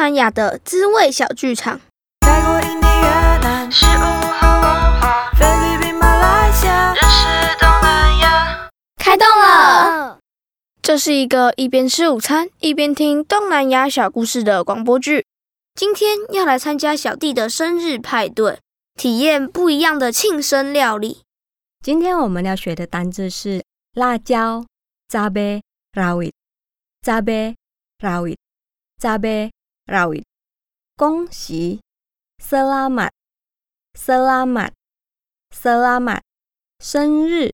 南亚的滋味小剧场。泰国、印尼、越南，食物和文化，菲律宾、马来西亚，认识东南亚。开动了！这是一个一边吃午餐一边听东南亚小故事的广播剧。今天要来参加小弟的生日派对，体验不一样的庆生料理。今天我们要学的单字是辣椒 （cabe rawit），cabe rawit，cabe rawit。恭喜 （selamat），selamat，selamat。生日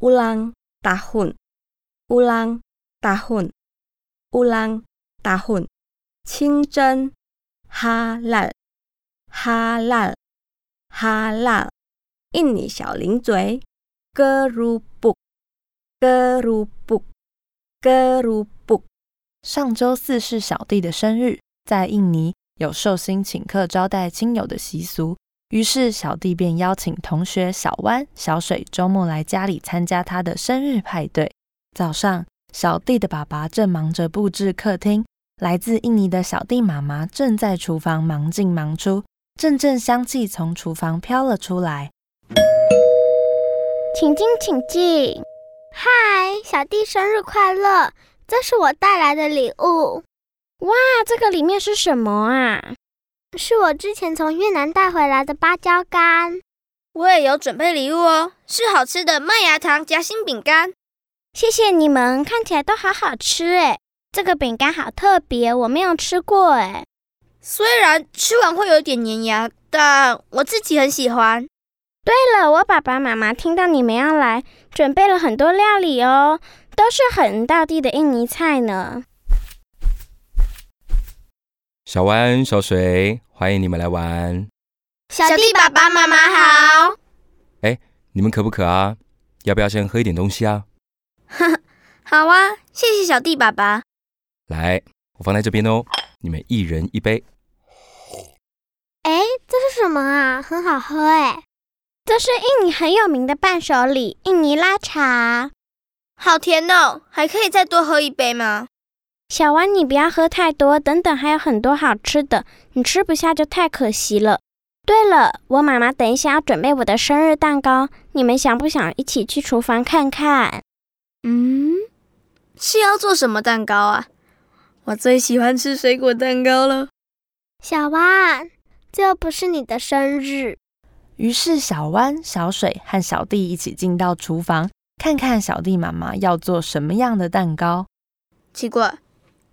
ulang tahun，ulang tahun，ulang tahun。清真 halal，halal，halal。印尼小零嘴，gerubuk，gerubuk，gerubuk。上周四是小弟的生日，在印尼有寿星请客招待亲友的习俗，于是小弟便邀请同学小湾、小水周末来家里参加他的生日派对。早上，小弟的爸爸正忙着布置客厅，来自印尼的小弟妈妈正在厨房忙进忙出，阵阵香气从厨房飘了出来。请进，请进。嗨，小弟生日快乐！这是我带来的礼物。哇，这个里面是什么啊？是我之前从越南带回来的芭蕉干。我也有准备礼物哦，是好吃的麦芽糖夹心饼干。谢谢你们，看起来都好好吃诶。这个饼干好特别，我没有吃过诶。虽然吃完会有点粘牙，但我自己很喜欢。对了，我爸爸妈妈听到你们要来，准备了很多料理哦，都是很道地的印尼菜呢。小湾、小水，欢迎你们来玩。小弟爸爸妈妈好。哎，你们渴不渴啊？要不要先喝一点东西啊？好啊，谢谢小弟爸爸。来，我放在这边哦，你们一人一杯。哎，这是什么啊？很好喝哎。这是印尼很有名的伴手礼——印尼拉茶，好甜哦！还可以再多喝一杯吗？小湾，你不要喝太多，等等还有很多好吃的，你吃不下就太可惜了。对了，我妈妈等一下要准备我的生日蛋糕，你们想不想一起去厨房看看？嗯，是要做什么蛋糕啊？我最喜欢吃水果蛋糕了。小湾，这又不是你的生日。于是，小湾、小水和小弟一起进到厨房，看看小弟妈妈要做什么样的蛋糕。奇怪，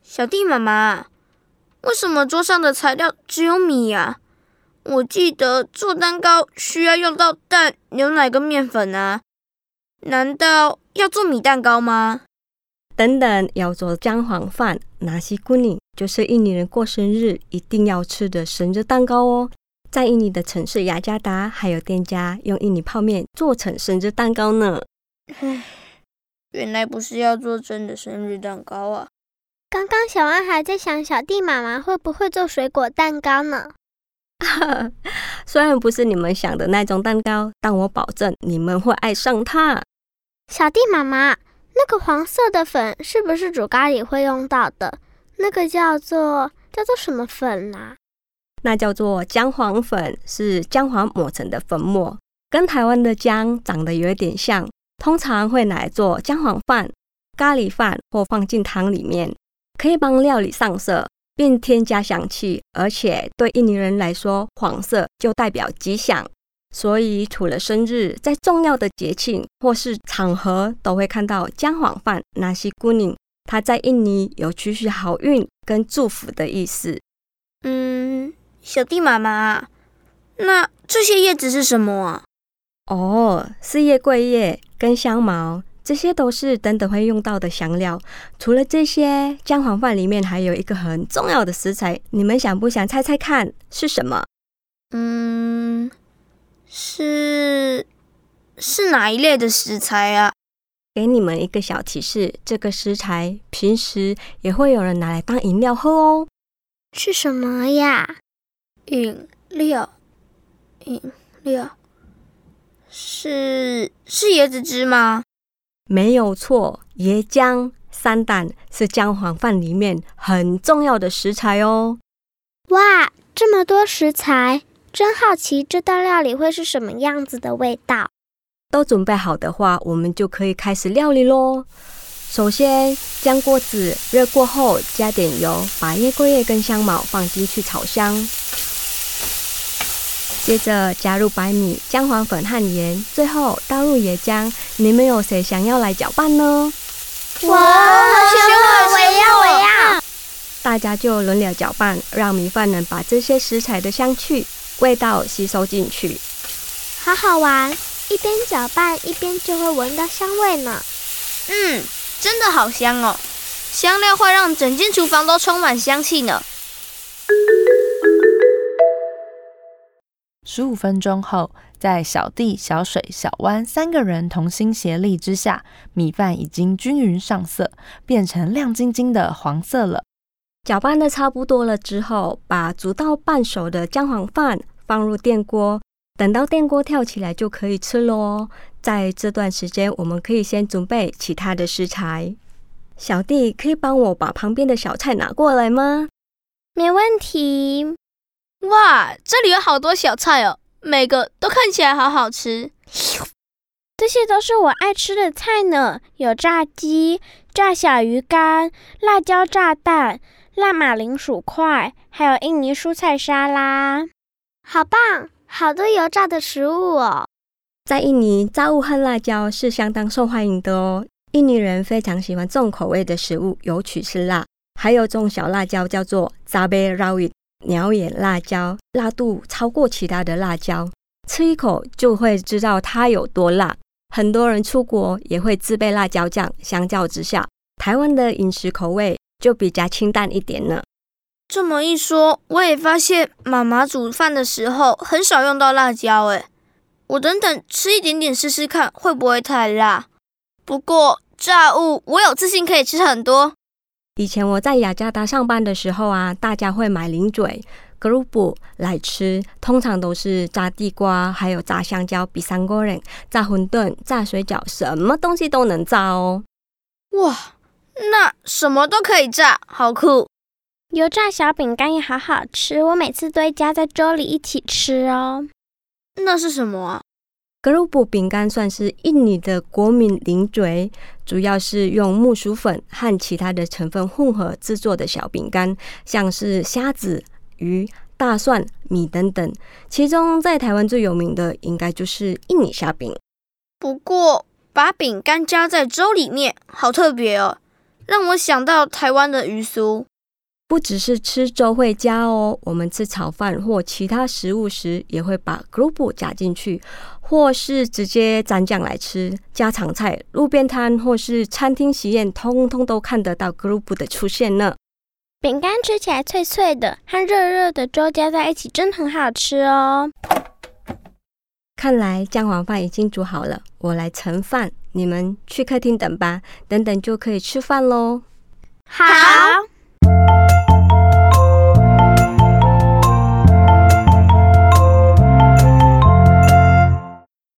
小弟妈妈，为什么桌上的材料只有米呀？我记得做蛋糕需要用到蛋、牛奶跟面粉啊，难道要做米蛋糕吗？等等，要做姜黄饭、拿西古尼，就是印尼人过生日一定要吃的生日蛋糕哦。在印尼的城市雅加达，还有店家用印尼泡面做成生日蛋糕呢。唉，原来不是要做真的生日蛋糕啊！刚刚小安还在想小弟妈妈会不会做水果蛋糕呢。虽然不是你们想的那种蛋糕，但我保证你们会爱上它。小弟妈妈，那个黄色的粉是不是煮咖喱会用到的？那个叫做叫做什么粉啊？那叫做姜黄粉，是姜黄磨成的粉末，跟台湾的姜长得有一点像。通常会拿来做姜黄饭、咖喱饭或放进汤里面，可以帮料理上色并添加香气。而且对印尼人来说，黄色就代表吉祥，所以除了生日，在重要的节庆或是场合都会看到姜黄饭、纳西姑宁。它在印尼有驱使好运跟祝福的意思。嗯。小弟妈妈，那这些叶子是什么啊？哦，是叶桂叶跟香茅，这些都是等等会用到的香料。除了这些，姜黄饭里面还有一个很重要的食材，你们想不想猜猜看是什么？嗯，是是哪一类的食材啊？给你们一个小提示，这个食材平时也会有人拿来当饮料喝哦。是什么呀？饮料，饮料，是是椰子汁吗？没有错，椰浆、三蛋是姜黄饭里面很重要的食材哦。哇，这么多食材，真好奇这道料理会是什么样子的味道。都准备好的话，我们就可以开始料理喽。首先，将锅子热过后，加点油，把椰桂叶跟香茅放进去炒香。接着加入白米、姜黄粉和盐，最后倒入椰浆。你们有谁想要来搅拌呢？我我我要我要！大家就轮流搅拌，让米饭能把这些食材的香气、味道吸收进去。好好玩，一边搅拌一边就会闻到香味呢。嗯，真的好香哦！香料会让整间厨房都充满香气呢。十五分钟后，在小弟、小水、小弯三个人同心协力之下，米饭已经均匀上色，变成亮晶晶的黄色了。搅拌的差不多了之后，把煮到半熟的姜黄饭放入电锅，等到电锅跳起来就可以吃喽。在这段时间，我们可以先准备其他的食材。小弟，可以帮我把旁边的小菜拿过来吗？没问题。哇，这里有好多小菜哦，每个都看起来好好吃。这些都是我爱吃的菜呢，有炸鸡、炸小鱼干、辣椒炸蛋、辣马铃薯块，还有印尼蔬菜沙拉。好棒，好多油炸的食物哦！在印尼，炸物和辣椒是相当受欢迎的哦。印尼人非常喜欢重口味的食物，尤其是辣。还有种小辣椒叫做扎贝拉维。鸟眼辣椒辣度超过其他的辣椒，吃一口就会知道它有多辣。很多人出国也会自备辣椒酱，相较之下，台湾的饮食口味就比较清淡一点呢。这么一说，我也发现妈妈煮饭的时候很少用到辣椒。诶，我等等吃一点点试试看，会不会太辣？不过炸物我有自信可以吃很多。以前我在雅加达上班的时候啊，大家会买零嘴、格鲁布来吃，通常都是炸地瓜，还有炸香蕉、比三锅人、炸馄饨、炸水饺，什么东西都能炸哦。哇，那什么都可以炸，好酷！油炸小饼干也好好吃，我每次都会加在粥里一起吃哦。那是什么啊？格鲁布饼干算是印尼的国民零嘴，主要是用木薯粉和其他的成分混合制作的小饼干，像是虾子、鱼、大蒜、米等等。其中在台湾最有名的应该就是印尼虾饼。不过把饼干加在粥里面，好特别哦，让我想到台湾的鱼酥。不只是吃粥会加哦，我们吃炒饭或其他食物时，也会把 g r o u p 加进去，或是直接蘸酱来吃。家常菜、路边摊或是餐厅喜宴，通通都看得到 g r o u p 的出现呢。饼干吃起来脆脆的，和热热的粥加在一起，真很好吃哦。看来姜黄饭已经煮好了，我来盛饭，你们去客厅等吧，等等就可以吃饭喽。好。